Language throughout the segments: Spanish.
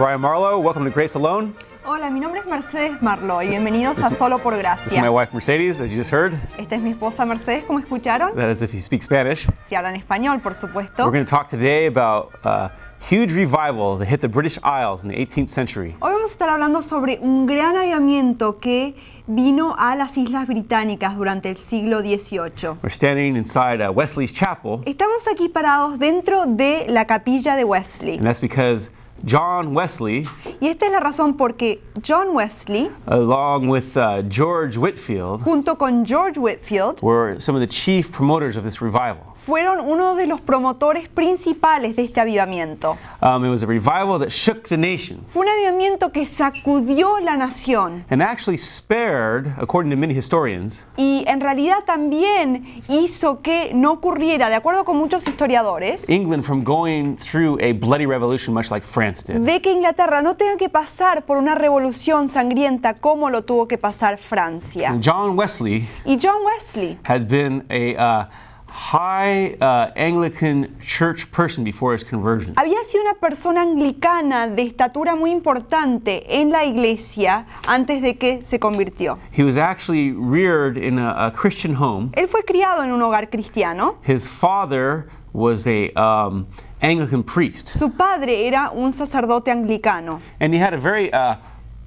Brian Marlowe. Welcome to Grace Alone. Hola, mi nombre es Mercedes Marlo y bienvenidos a Solo por This is my Gracia. wife Mercedes, as you just heard. Esta es mi esposa Mercedes, como escucharon. That is if you speak Spanish. Si hablan español, por supuesto. We're going to talk today about a huge revival that hit the British Isles in the 18th century. Hoy vamos a estar hablando sobre un gran avivamiento que vino a las Islas Británicas durante el siglo XVIII. We're standing inside uh, Wesley's chapel, Estamos aquí parados dentro de la capilla de Wesley. and that's because John Wesley, Y esta es la razón porque John Wesley, along with uh, George Whitfield, junto con George Whitfield, were some of the chief promoters of this revival. Fueron uno de los promotores principales de este avivamiento. Um, it was a revival that shook the nation Fue un avivamiento que sacudió la nación and actually spared, according to many historians, y en realidad también hizo que no ocurriera, de acuerdo con muchos historiadores, England from going through a bloody revolution much like France did. de que Inglaterra no tenga que pasar por una revolución sangrienta como lo tuvo que pasar Francia. John Wesley Y John Wesley had been a uh, high uh, Anglican church person before his conversion. había sido una persona anglicana de estatura muy importante en la iglesia antes de que se convirtió. He was actually reared in a, a Christian home. Él fue criado en un hogar cristiano. His father was a um, Anglican priest, Su padre era un sacerdote anglicano. and he had a very uh,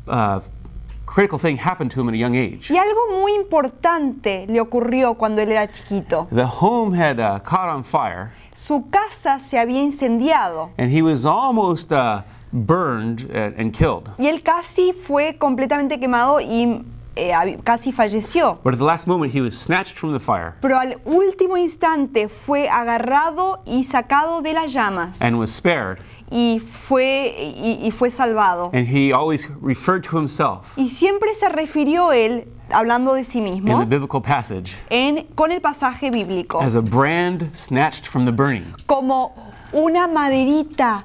uh, critical thing happen to him at a young age. Y algo muy importante le ocurrió cuando él era chiquito. The home had uh, caught on fire, Su casa se había incendiado and he was almost uh, burned and, and killed. y él casi fue completamente quemado y eh, casi falleció. But at the last moment, he was snatched from the fire Pero al último instante fue agarrado y sacado de las llamas and was spared. Y fue, y, y fue salvado. And he always referred to himself Y siempre se refirió él, hablando de sí in the mismo, biblical passage en, con el pasaje bíblico, as a brand snatched from the burning. como una maderita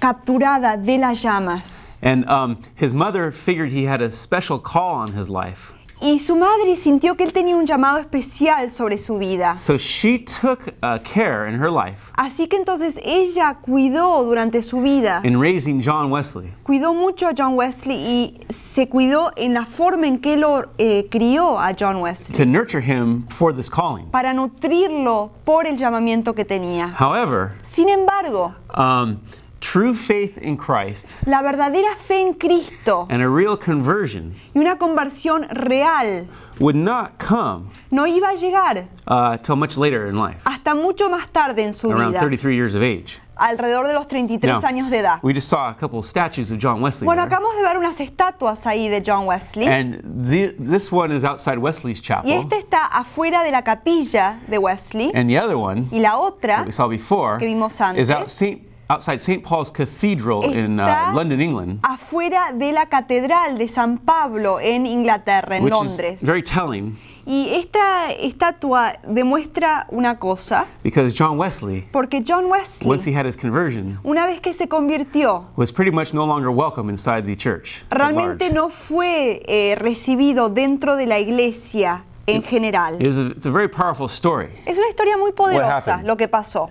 capturada de las llamas. And um, his mother figured he had a special call on his life. Y su madre sintió que él tenía un llamado especial sobre su vida. So she took uh, care in her life Así que entonces ella cuidó durante su vida, in raising John Wesley. cuidó mucho a John Wesley y se cuidó en la forma en que lo eh, crió a John Wesley, to nurture him for this calling. para nutrirlo por el llamamiento que tenía. However, Sin embargo, um, true faith in Christ la verdadera fe en Cristo and a real conversion y una conversión real would not come no iba a llegar uh, till much later in life, hasta mucho más tarde en su around vida, 33 years of age. alrededor de los 33 Now, años de edad. we just saw a couple of statues of John Wesley. Bueno, there. acabamos de ver unas estatuas ahí de John Wesley. And the, this one is outside Wesley's Y chapel. esta está afuera de la capilla de Wesley. And the other one Y la otra that we saw before que vimos is out antes Saint, outside St. Paul's Cathedral in está uh, London, England, afuera de la catedral de San Pablo en Inglaterra, en which Londres. is very telling Y esta estatua demuestra una cosa, because John Wesley, porque John once he Wesley, had his conversion, una vez que se convirtió, was pretty much no longer welcome inside the church. realmente no fue eh, recibido dentro de la iglesia en general. It was a, it's a very powerful story. Es una historia muy poderosa lo que pasó.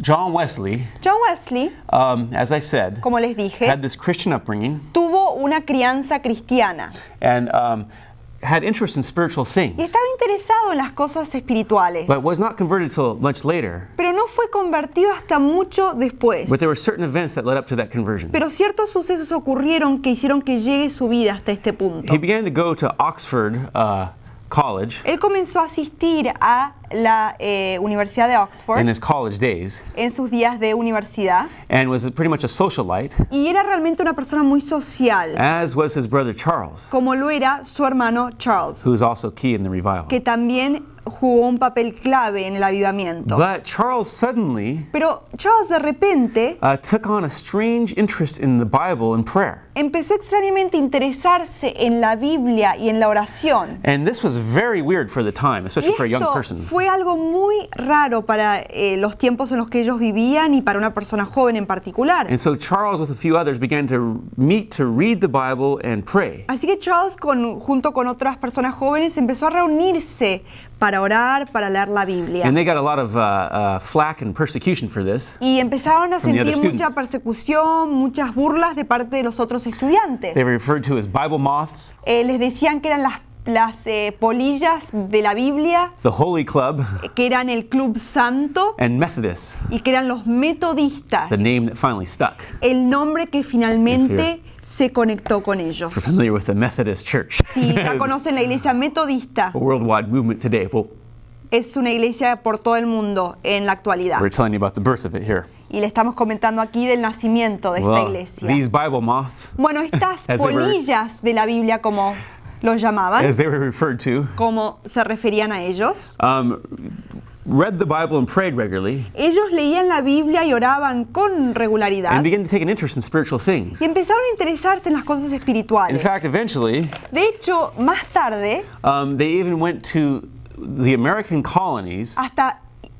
John Wesley, John Wesley, um, as I said, como les dije, had this Christian upbringing tuvo una crianza cristiana and um, had interest in spiritual y things, estaba interesado en las cosas espirituales, but was not converted till much later. pero no fue convertido hasta mucho después. But there were certain events that led up to that conversion. Pero ciertos sucesos ocurrieron que hicieron que llegue su vida hasta este punto. He began to go to Oxford uh, College Él comenzó a asistir a la eh, Universidad de Oxford in his college days en sus días de universidad and was pretty much a socialite, y era realmente una persona muy social, as was his brother Charles, como lo era su hermano Charles, who was also key in the revival. que también jugó un papel clave en el avivamiento. But Charles suddenly Pero Charles de repente uh, took on a strange interest in the Bible and prayer. Empezó extrañamente a interesarse en la Biblia y en la oración. And this was very weird for the time, especially for a young person. fue algo muy raro para eh, los tiempos en los que ellos vivían y para una persona joven en particular. And so Charles, with a few others, began to meet to read the Bible and pray. Así que Charles, con- junto con otras personas jóvenes, empezó a reunirse para orar, para leer la Biblia. And they got a lot of uh, uh, flack and persecution for this. Y empezaron a sentir mucha persecución, muchas burlas de parte de los otros estudiantes. They were referred to as Bible moths, Eh, les decían que eran las, las eh, polillas de la Biblia, the Holy Club, que eran el Club Santo and Methodists, y que eran los metodistas. the name that finally stuck. El nombre que finalmente se conectó con ellos. Familiar with the Methodist Church, Si ya conocen la iglesia metodista, a worldwide movement today. Well, es una iglesia por todo el mundo en la actualidad. we're telling you about the birth of it here. Y le estamos comentando aquí del nacimiento de esta Well, iglesia. these Bible moths, Bueno, estas were- polillas de la Biblia, como los llamaban, as they were referred to, como se referían a ellos, um, read the Bible and prayed regularly ellos leían la Biblia y oraban con regularidad and began to take an interest in spiritual things. y empezaron a interesarse en las cosas In espirituales. fact, eventually, De hecho, más tarde, um, they even went to the American colonies. hasta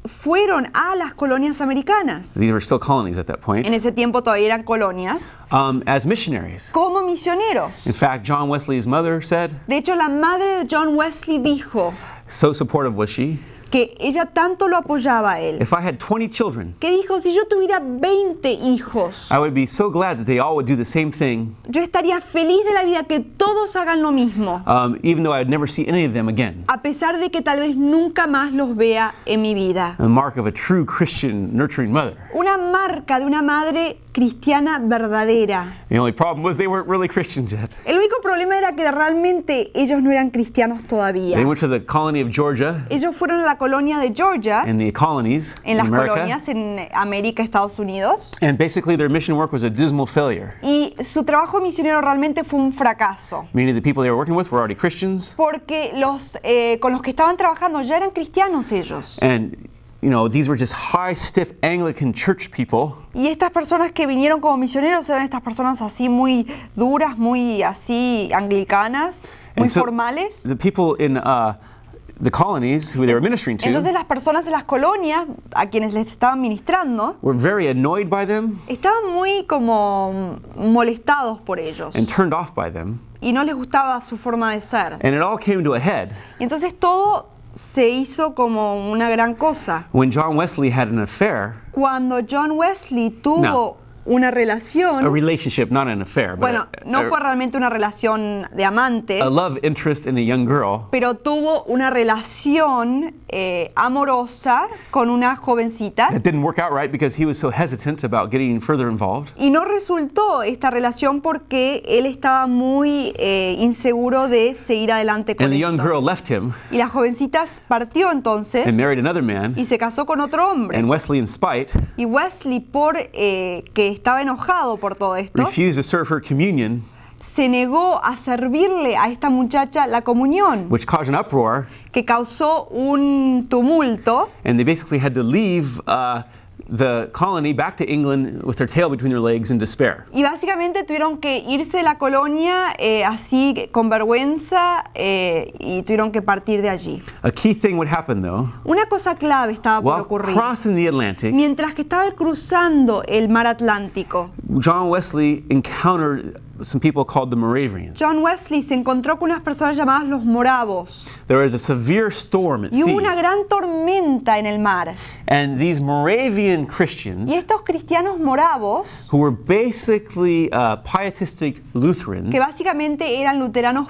fueron a las colonias americanas. These were still colonies at that En point, ese tiempo todavía eran colonias, um, as missionaries. como misioneros. In fact, John Wesley's mother said, De hecho, la madre de John Wesley dijo so supportive was she, que ella tanto lo apoyaba a él, if I had 20 children, que dijo, si yo tuviera 20 hijos, I would be so glad that they all would do the same thing, yo estaría feliz de la vida que todos hagan lo mismo, um, even though I would never see any of them again. a pesar de que tal vez nunca más los vea en mi vida. The mark of a true Christian nurturing mother. Una marca de una madre cristiana verdadera. The only problem was they weren't really Christians yet. El único problema era que realmente ellos no eran cristianos todavía. They went to the colony of Georgia Ellos fueron a la colonia de Georgia, and the colonies en in las America, colonias en América, Estados Unidos, and basically their mission work was a dismal failure. y su trabajo misionero realmente fue un fracaso. The people they were working with were already Christians, Porque los, eh, con los que estaban trabajando ya eran cristianos ellos. and you know these were just high, stiff Anglican church people Y estas personas que vinieron como misioneros eran estas personas así muy duras, muy así anglicanas, muy so formales. The people in uh, the colonies who they were ministering to Entonces las personas en las colonias a quienes les estaban ministrando were very annoyed by them estaban muy como molestados por ellos and turned off by them. y no les gustaba su forma de ser. And it all came to a head Y entonces todo se hizo como una gran cosa. when John Wesley had an affair, Cuando John Wesley tuvo Una a relación, relationship, not an affair, but bueno, a, no a- fue realmente una relación de amantes, a love interest in a young girl, pero tuvo una relación eh, amorosa con una jovencita it didn't work out right because he was so hesitant about getting further involved. y no resultó esta relación porque él estaba muy eh, inseguro de seguir adelante con And the young girl left him Y la jovencita partió entonces and married another man. y se casó con otro hombre. And Wesley, in spite, Y Wesley, por eh, que estaba enojado por todo esto, refused to serve her communion, se negó a servirle a esta muchacha la comunión, which caused an uproar. que causó un tumulto. And they basically had to leave uh, the colony back to England with their tail between their legs in despair. Y básicamente tuvieron que irse de la colonia eh, así con vergüenza eh, y tuvieron que partir de allí. A key thing would happen, though, Una cosa clave estaba por ocurrir. crossing the Atlantic, Mientras que estaba cruzando el mar Atlántico, John Wesley encountered some people called the Moravians. John Wesley se encontró con unas personas llamadas los moravos. There was a severe storm at Y hubo sea, una gran tormenta en el mar. and these Moravian Christians, Y estos cristianos moravos, who were basically uh, pietistic Lutherans, que básicamente eran luteranos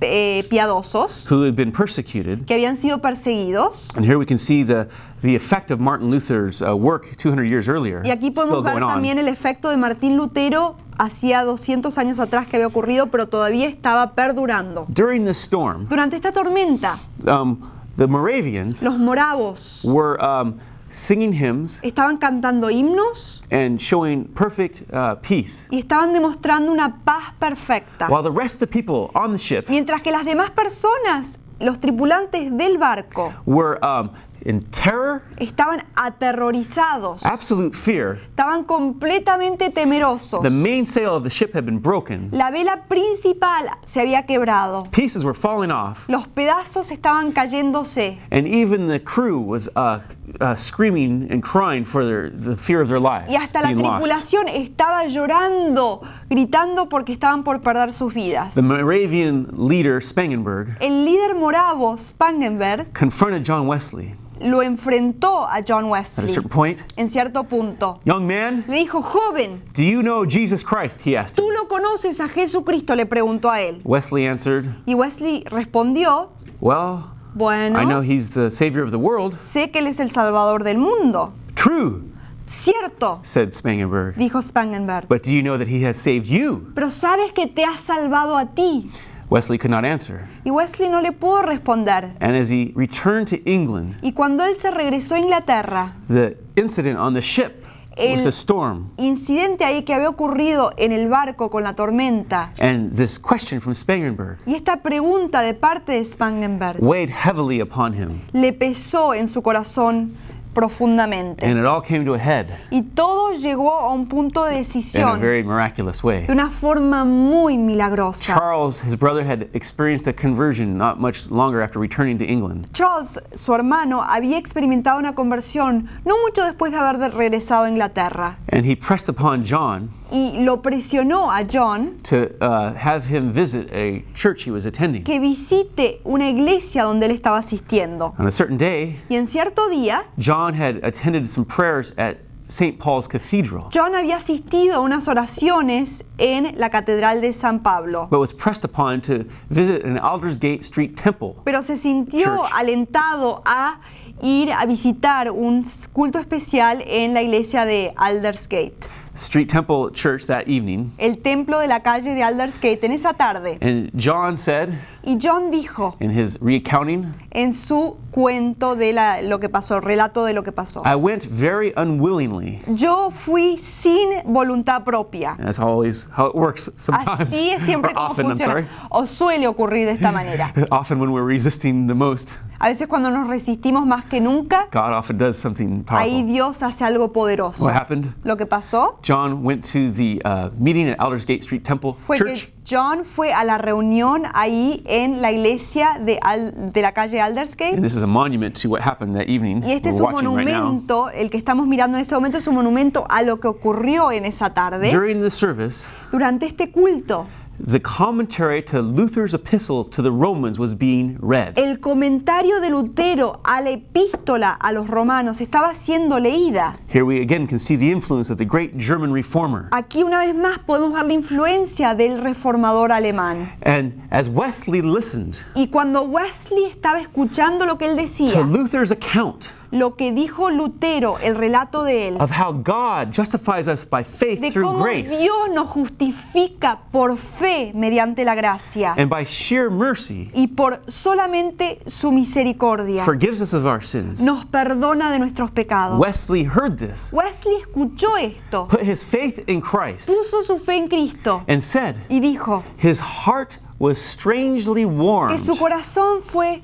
eh, piadosos, who had been persecuted, que habían sido perseguidos, and here we can see the, the effect of Martin Luther's uh, work 200 years earlier, y aquí podemos ver going on. también el efecto de Martín Lutero hacía 200 años atrás que había ocurrido, pero todavía estaba perdurando. During this storm, Durante esta tormenta, um, the Moravians los moravos were um, singing hymns estaban cantando himnos and showing perfect uh, peace, y estaban demostrando una paz perfecta. while the rest of the people on the ship Mientras que las demás personas los tripulantes del barco were um, in terror, estaban aterrorizados, absolute fear. estaban completamente temerosos. The mainsail of the ship had been broken. La vela principal se había quebrado. Pieces were falling off, Los pedazos estaban cayéndose. and even the crew was uh, uh, screaming and crying for their, the fear of their lives Y hasta la being lost. tripulación estaba llorando, gritando porque estaban por perder sus vidas. The Moravian leader Spangenberg El líder moravo, Spangenberg, confronted John Wesley lo enfrentó a John at a Wesley certain point. en cierto punto. Young man, Le dijo, joven, do you know Jesus Christ? He asked ¿tú lo conoces a Jesucristo? Le preguntó a él. Wesley answered, Y Wesley respondió, Well, bueno, I know he's the Savior of the world. sé que él es el Salvador del mundo. True, Cierto, said Spangenberg. dijo Spangenberg. But do you know that he has saved you? Pero sabes que te ha salvado a ti. Wesley could not answer. Y Wesley no le pudo responder. And as he returned to England, Y cuando él se regresó a Inglaterra, the incident on the ship El- incidente ahí que había ocurrido en el barco con la tormenta. And this question from Spangenberg. Y esta pregunta de parte de Spangenberg weighed heavily upon him. le pesó en su corazón profundamente. And it all came to a head Y todo llegó a un punto de in a decisión very miraculous way. de una forma muy milagrosa. Charles, his brother, had experienced a conversion not much longer after returning to England. Charles, su hermano, había experimentado una conversión no mucho después de haber regresado a Inglaterra And he pressed upon John y lo presionó a John to uh, have him visit a church he was attending. que visite una iglesia donde él estaba asistiendo. On a certain day, Y en cierto día, John had attended some prayers at St. Paul's Cathedral, John había asistido a unas oraciones en la Catedral de San Pablo, but was pressed upon to visit an Aldersgate Street temple. pero se sintió Church. alentado a ir a visitar un culto especial en la iglesia de Aldersgate, Street Temple Church that evening. el templo de la calle de Aldersgate, en esa tarde. And John said Y John dijo in his recounting, en su cuento de la- lo que pasó, relato de lo que pasó. I went very unwillingly. Yo fui sin voluntad propia. That's always how it works sometimes. Así es siempre como often, funciona. O suele ocurrir de esta manera. Often when we're resisting the most, A veces cuando nos resistimos más que nunca, God often does something ahí powerful. Dios hace algo poderoso. What happened? Lo que pasó John went to the uh, meeting at Aldersgate Street Temple fue Church. que John fue a la reunión ahí en la iglesia de, Al- de la calle Aldersgate. And this is a monument to what happened that evening. Y este es we're un watching right monumento, el que estamos mirando en este momento es un monumento a lo que ocurrió en esa tarde During the service, durante este culto. The commentary to Luther's epistle to the Romans was being read. El comentario de Lutero a la epístola a los romanos estaba siendo leída. Here we again can see the influence of the great German reformer. Aquí una vez más podemos ver la influencia del reformador alemán. And as Wesley listened Y cuando Wesley estaba escuchando lo que él decía, to Luther's account lo que dijo Lutero, el relato de él, of how God justifies us by faith de through cómo grace Dios nos justifica por fe mediante la gracia and by sheer mercy y por solamente su misericordia, forgives us of our sins. nos perdona de nuestros pecados. Wesley heard this, Wesley escuchó esto, put his faith in Christ, puso su fe en Cristo and said y dijo his heart was strangely que warmed su corazón fue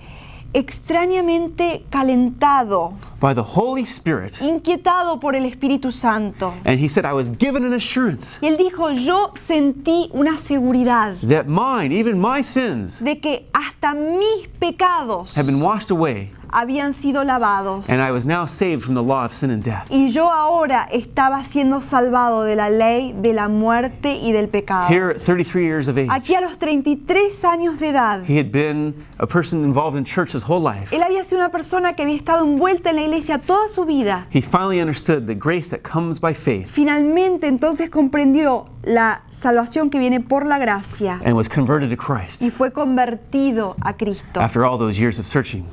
extrañamente calentado, by the Holy Spirit. inquietado por el Espíritu Santo. And he said, I was given an assurance Y él dijo, yo sentí una seguridad that mine, even my sins, de que hasta mis pecados have been washed away, habían sido lavados. and I was now saved from the law of sin and death. Y yo ahora estaba siendo salvado de la ley de la muerte y del pecado. Here at 33 years of age, Aquí a los 33 años de edad, he had been a person involved in church his whole life. él había sido una persona que había estado envuelta en la iglesia toda su vida. He finally understood the grace that comes by faith Finalmente entonces comprendió la salvación que viene por la gracia and was converted to Christ y fue convertido a Cristo after all those years of searching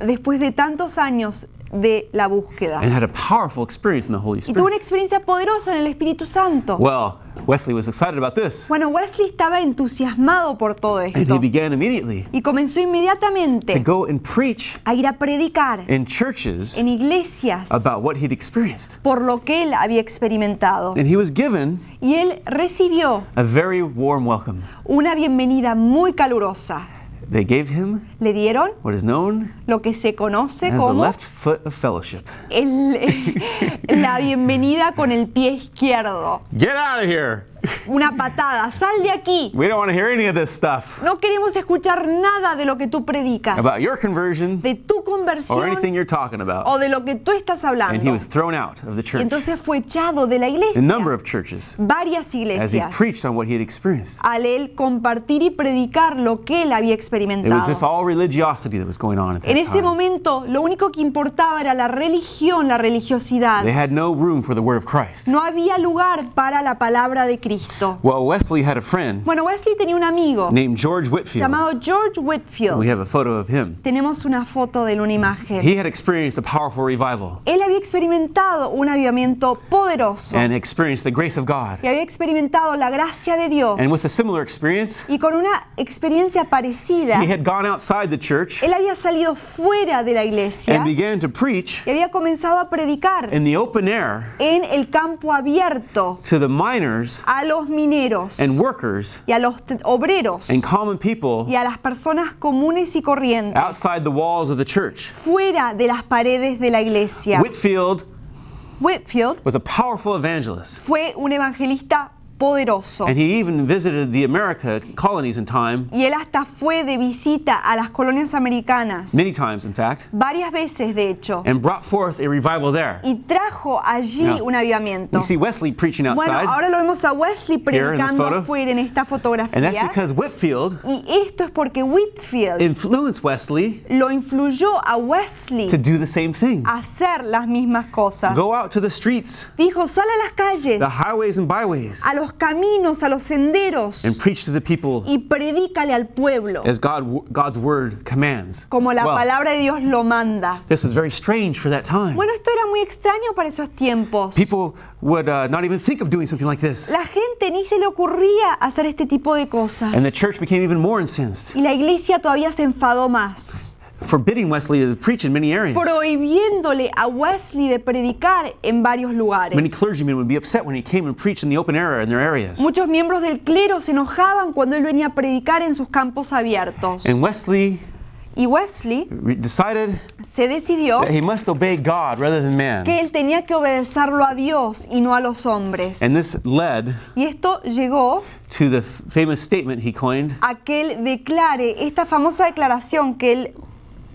después de tantos años de la búsqueda. and had a powerful experience in the Holy Y tuvo una Spirit. experiencia poderosa en el Espíritu Santo. Well, Wesley was excited about this, Bueno, Wesley estaba entusiasmado por todo and he esto began immediately y comenzó to inmediatamente go and preach a ir a predicar in churches en iglesias about what he'd experienced. por lo que él había experimentado. And he was given Y él recibió a very warm welcome. una bienvenida muy calurosa. They gave him le dieron what is known lo que se conoce as the como left foot of fellowship. el- la bienvenida con el pie izquierdo. Get out of here! Una patada, sal de aquí. We don't want to hear any of this stuff No queremos escuchar nada de lo que tú predicas, about your conversion de tu or anything conversión you're talking about. o de lo que tú estás And he hablando. was thrown out of the Y church. entonces fue echado de la A number of churches varias as he iglesias, preached on what he had experienced. al él compartir y predicar lo que él había It was just experimentado. all religiosity that was going on at En that ese time. momento lo único que importaba era la religión, la religiosidad. They had no room for the word of Christ. No había lugar para la palabra de Cristo. Well, Wesley had a friend Bueno, Wesley tenía un amigo named George Whitfield. llamado George We Whitfield. have a photo of him. Tenemos una foto de él, una imagen. He had experienced a powerful revival Él había experimentado un avivamiento poderoso and experienced the grace of God. y había experimentado la gracia de Dios. And with a similar experience, Y con una experiencia parecida, he had gone outside the church él había salido fuera de la iglesia and began to preach y había comenzado a predicar in the open air en el campo abierto to the miners a los mineros and workers y a los obreros and common people y a las personas comunes y corrientes outside the walls of the church. fuera de las paredes de la iglesia. Whitfield Whitfield was a powerful evangelist, fue un evangelista poderoso and he even visited the America colonies in time, y él hasta fue de visita a las colonias americanas many times in fact, varias veces de hecho and brought forth a revival there. y trajo allí Yeah. un avivamiento. You see Wesley preaching Bueno, outside, ahora lo vemos a Wesley predicando afuera en esta and that's fotografía. because Whitfield Y esto es porque Whitfield influenced Wesley lo influyó a Wesley to do the same thing. hacer las mismas cosas. Go out to the streets, Dijo, sal a las calles, the highways and byways, a los caminos, a los senderos and preach to the people y predícale al pueblo as God, God's word commands. como la Well, palabra de Dios lo manda. this was very strange for that time. Bueno, esto era muy extraño para esos tiempos. People would uh, not even think of doing something like this. La gente ni se le ocurría hacer este tipo de cosas. And the church became even more incensed, Y la iglesia todavía se enfadó más, forbidding Wesley to preach in many areas. prohibiéndole a Wesley de predicar en varios lugares. Many clergymen would be upset when he came and preached in the open air in their areas. Muchos miembros del clero se enojaban cuando él venía a predicar en sus campos abiertos. And Wesley Y Wesley decided se decidió that he must obey God rather than man. que él tenía que obedecerlo a Dios y no a los hombres. And this led Y esto llegó to the famous statement he coined, a que él declare esta famosa declaración que él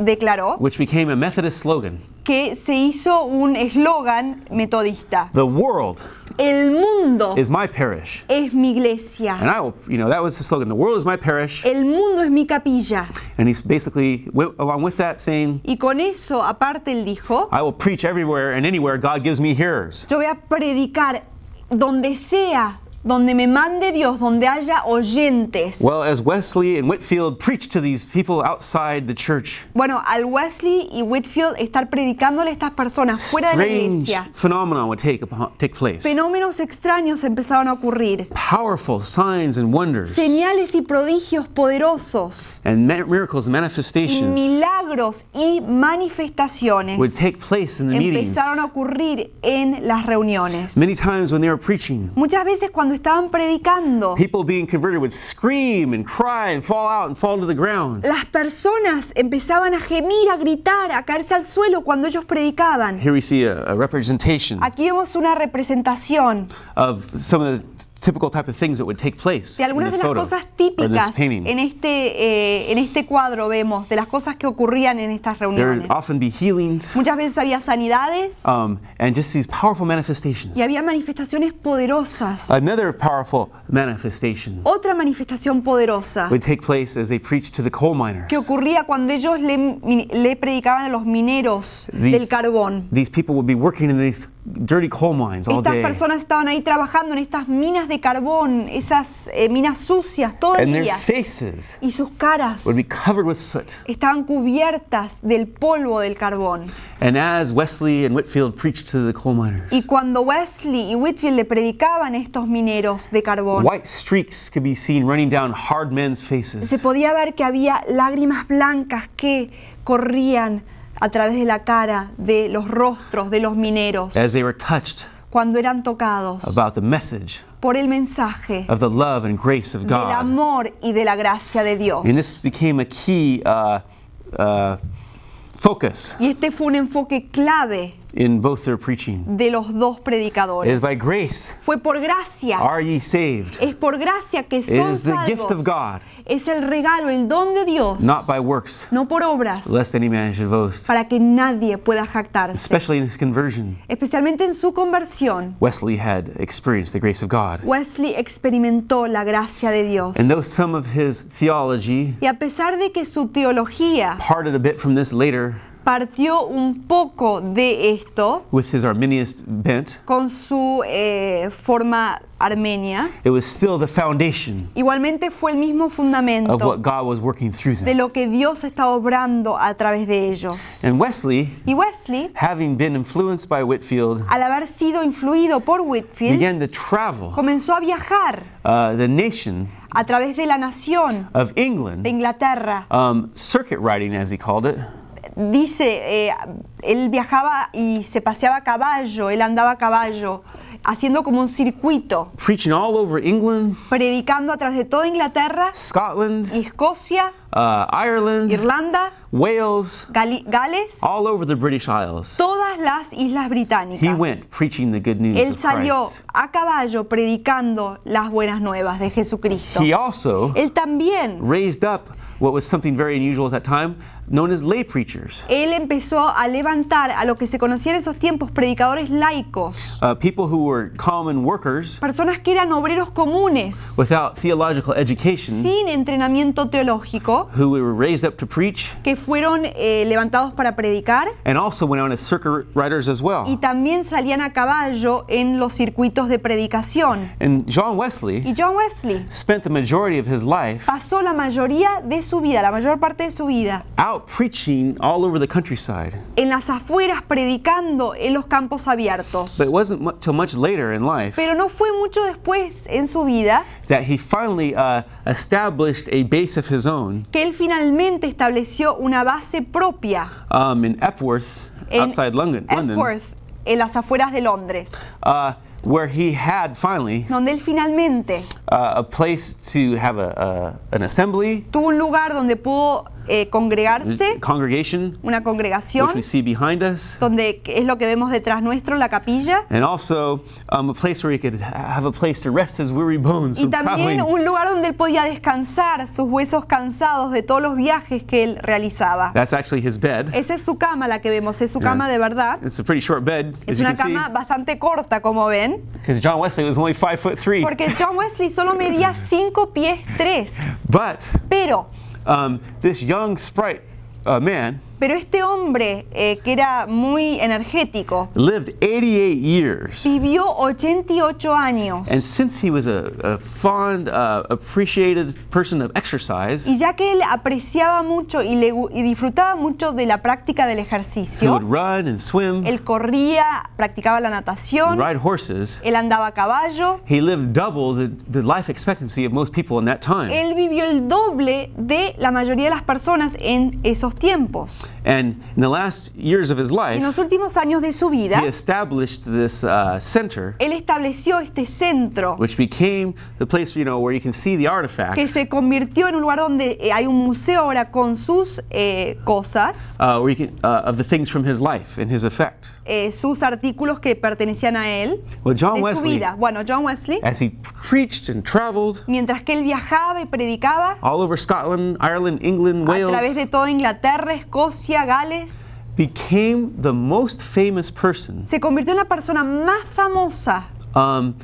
declaró, which became a Methodist slogan que se hizo un eslogan metodista. The world El mundo is my parish. es mi And iglesia. I will, you know, that was the slogan. The world is my parish. El mundo es mi capilla. And he's basically, went along with that, saying, Y con eso, aparte, él dijo, I will preach everywhere and anywhere God gives me hearers. yo voy a predicar donde sea, donde me mande Dios, donde haya oyentes. Well, as Wesley and Whitfield preached to these people outside the church, Bueno, al Wesley y Whitfield estar predicándole a estas personas fuera de la iglesia, phenomenon would take, take place. fenómenos extraños empezaron a ocurrir. Powerful signs and wonders Señales y prodigios poderosos, and ma- miracles and y manifestations milagros y manifestaciones would take place in the meetings. empezaron a ocurrir en las reuniones. Many times when they were preaching, Muchas veces cuando estaban predicando, people being converted would scream and cry and fall out and fall to the ground. las personas empezaban a gemir, a gritar, a caerse al suelo cuando ellos predicaban. Here we see a, a representation Aquí vemos una representación of some of the typical type of things that would take place de in algunas this de las photo cosas típicas en este, eh, en este cuadro vemos, de las cosas que ocurrían en estas There reuniones. would often be healings Muchas veces había sanidades um, and just these powerful manifestations. y había manifestaciones poderosas. Another powerful manifestation Otra manifestación poderosa would take place as they preached to the coal miners. que ocurría cuando ellos le, le predicaban a los mineros del carbón. these people would be working in these dirty coal mines all Estas day. personas estaban ahí trabajando en estas minas de carbón, esas eh, minas sucias todo el And their día. faces Y sus caras would be covered with soot. estaban cubiertas del polvo del carbón. And as Wesley and Whitfield preached to the coal miners, Y cuando Wesley y Whitfield le predicaban a estos mineros de carbón, white streaks could be seen running down hard men's se faces. podía ver que había lágrimas blancas que corrían a través de la cara de los rostros de los mineros as they were touched cuando eran tocados about the message por el mensaje of the love and grace of del God. amor y de la gracia de Dios. And this became a key uh, uh, focus Y este fue un enfoque clave in both their preaching. de los dos It is predicadores. by grace Fue por gracia. are ye saved, Es por gracia que son is the gift of salvos. God. Es el regalo, el don de Dios, not by works, no por obras, lest any man should boast. para que nadie pueda jactarse. Especially in his conversion, Especialmente en su conversión, Wesley had experienced the grace of God. Wesley experimentó la gracia de Dios. And though some of his theology Y a pesar de que su teología parted a bit from this later partió un poco de esto with his Arminianist bent, con su eh, forma armenia, it was still the foundation igualmente fue el mismo of fundamento what God was working through de them. lo que Dios está obrando a través de ellos. And Wesley, Y Wesley, having been influenced by Whitfield, al haber sido influido por Whitfield, began to travel comenzó a viajar uh, the nation a través de la nación of de England, Inglaterra. um, circuit riding as he called it, Dice, eh, él viajaba y se paseaba a caballo, él andaba a caballo, haciendo como un circuito, preaching all over England, predicando a través de toda Inglaterra, Scotland, y Escocia, uh, Ireland, Irlanda, Wales, Gali- Gales, all over the British Isles. todas las islas británicas. He went preaching the good news Él of salió Christ. a caballo predicando las buenas nuevas de Jesucristo. He also Él también, raised up what was something very unusual at that time, known as lay preachers. él empezó a levantar a lo que se conocía en esos tiempos predicadores laicos, Uh, people who were common workers personas que eran obreros comunes, without theological education, sin entrenamiento teológico, who were raised up to preach, que fueron eh, levantados para predicar and also went on as circuit riders as y well. también salían a caballo en los circuitos de predicación. And John Wesley Y John Wesley spent the majority of his life pasó la mayoría de su vida, la mayor parte de su vida, out preaching all over the countryside. en las afueras predicando en los campos abiertos. But it wasn't mu- till much later in life Pero no fue mucho después en su vida that he finally uh, established a base of his own que él finalmente estableció una base propia um, in Epworth, en outside London, London Epworth, en las afueras de Londres, uh, where he had finally donde él finalmente uh, a place to have a, a, an assembly, tuvo un lugar donde pudo eh, congregarse, congregation, una which we congregación, see behind us, donde es lo que vemos detrás nuestro, la capilla, and also um, a place where he could ha- have a place to rest his weary bones y from también traveling. un lugar donde él podía descansar sus huesos cansados de todos los viajes que él realizaba. That's actually his bed. Esa es su cama, la que vemos, es su cama de verdad. It's a pretty short bed, Es as you una see, cama bastante corta, como ven, because John Wesley was only five foot three. porque John Wesley solo medía 5 pies 3. But Pero, um, this young sprite uh, man pero este hombre eh, que era muy energético lived 88 years. vivió 88 años. And since he was a, a fond, uh, appreciated person of exercise, Y ya que él apreciaba mucho y, le gu- y disfrutaba mucho de la práctica del he ejercicio, would run and swim, él corría, practicaba la natación, ride horses. él andaba a caballo, He lived double the, the life expectancy of most people in that time. él vivió el doble de la mayoría de las personas en esos tiempos. And in the last years of his En life, los últimos años de su vida, he established this uh, center, él estableció este centro which became the place, you know, where you can see the que artifacts, se convirtió en un lugar donde eh, hay un museo ahora con sus eh, cosas, uh, where you can, uh, of the things from his life and his effect. eh, sus artículos que pertenecían a él, Well, John de su Wesley, vida. Bueno, John Wesley, as he preached and traveled mientras que él viajaba y predicaba all over Scotland, Ireland, England, a través de Wales, toda Inglaterra, Escocia, Gales, became the most famous person se convirtió en la persona más famosa um,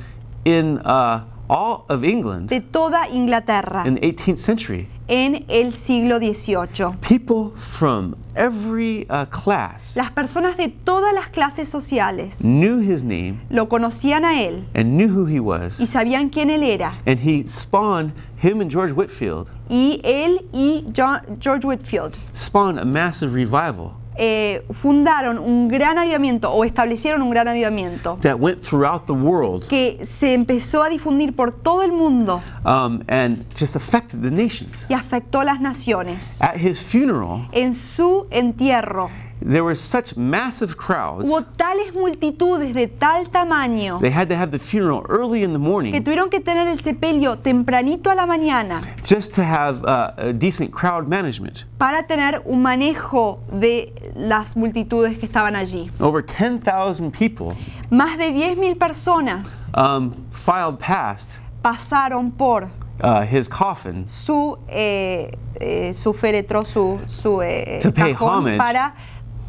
in uh, all of England de toda Inglaterra in the 18th century. En el siglo XVIII. People from every uh, class Las personas de todas las clases sociales knew his name lo conocían a él and knew who he y was. sabían quién él era. And he spawned, him and George Whitfield, Y él y John- George Whitfield spawned a massive revival eh, fundaron un gran avivamiento o establecieron un gran avivamiento that went throughout the world que se empezó a difundir por todo el mundo um, and just affected the nations. y afectó a las naciones. At his funeral, En su entierro, there were such massive crowds. hubo tales multitudes de tal tamaño They had to have the funeral early in the que morning tuvieron que tener el sepelio tempranito a la mañana just to have uh, a decent crowd management. para tener un manejo de las multitudes que estaban allí. Over 10,000 people Más de 10.000 personas um, filed past pasaron por uh, his coffin su, eh, eh, su féretro, su, su eh, To pay cajón homage. para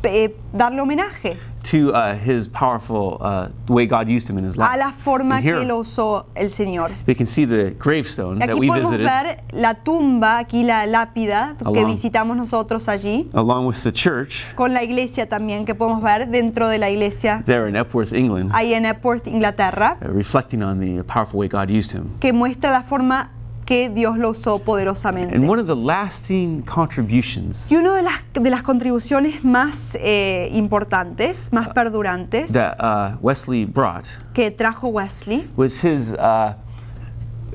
eh, darle homenaje to uh, his powerful, uh, way God used him in his life. a la forma And que here lo usó el Señor. we can see the gravestone that aquí we podemos visited, ver la tumba, aquí la lápida que Along. visitamos nosotros allí, along with the church con la iglesia también que podemos ver dentro de la iglesia there in Epworth, England, ahí en Epworth, Inglaterra, uh, reflecting on the powerful way God used him. que muestra la forma que Dios lo usó poderosamente. And one of the lasting contributions Y una de las, de las contribuciones más eh, importantes, más perdurantes that uh, Wesley brought que trajo Wesley was his uh,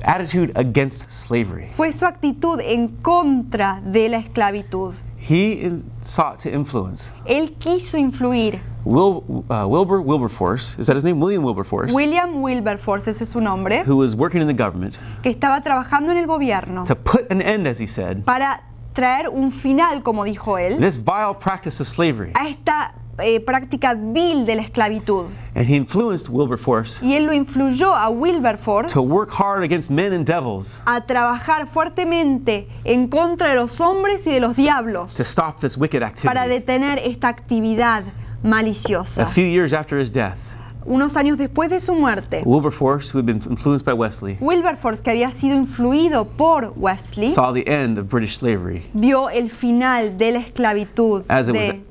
attitude against slavery. fue su actitud en contra de la esclavitud. He sought to influence. Él quiso influir. Wil, uh, Wilbur Wilberforce, is that his name? William Wilberforce, William Wilberforce, ese es su nombre, who was working in the government. Que estaba trabajando en el gobierno. To put an end, as he said, para traer un final, como dijo él, this vile practice of slavery. a esta eh, práctica vil de la esclavitud. And he influenced Wilberforce Y él lo influyó a Wilberforce to work hard against men and devils a trabajar fuertemente en contra de los hombres y de los diablos to stop this wicked para activity. detener esta actividad A maliciosa. few years after his death, Unos años después de su muerte, Wilberforce, who had been influenced by Wesley, Wilberforce, que había sido influido por Wesley, saw the end of British slavery. vio el final de la esclavitud. As it was- de,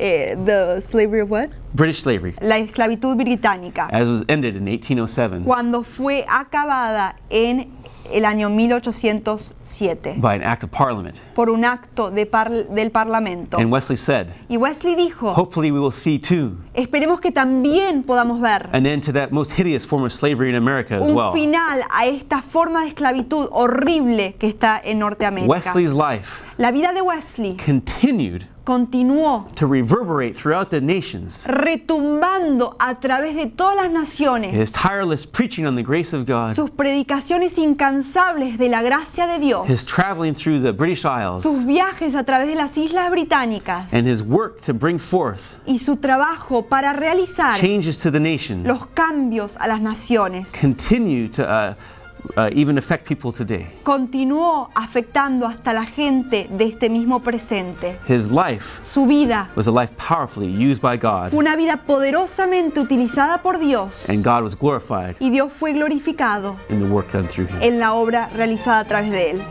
eh, the slavery of what? British slavery, La esclavitud británica. as was ended in 1807 Cuando fue acabada en el año 1807 by an act of parliament. por un acto de par- del Parlamento. And Wesley said, Y Wesley dijo, hopefully we will see too esperemos que también podamos ver an end to that most hideous form of slavery in America as un well. final a esta forma de esclavitud horrible que está en Norteamérica. Wesley's life La vida de Wesley continued continuó to reverberate throughout the nations. retumbando a través de todas las naciones. His tireless preaching on the grace of God, Sus predicaciones incansables de la gracia de Dios. his traveling through the British Isles, Sus viajes a través de las islas británicas. and his work to bring forth Y su trabajo para realizar changes to the nation los cambios a las naciones. continue to uh, uh, even affect people today. Continuó afectando hasta la gente de este mismo presente. His life Su vida was a life powerfully used by God, fue una vida poderosamente utilizada por Dios. and God was glorified Y Dios fue glorificado in the work done through him. en la obra realizada a través de él.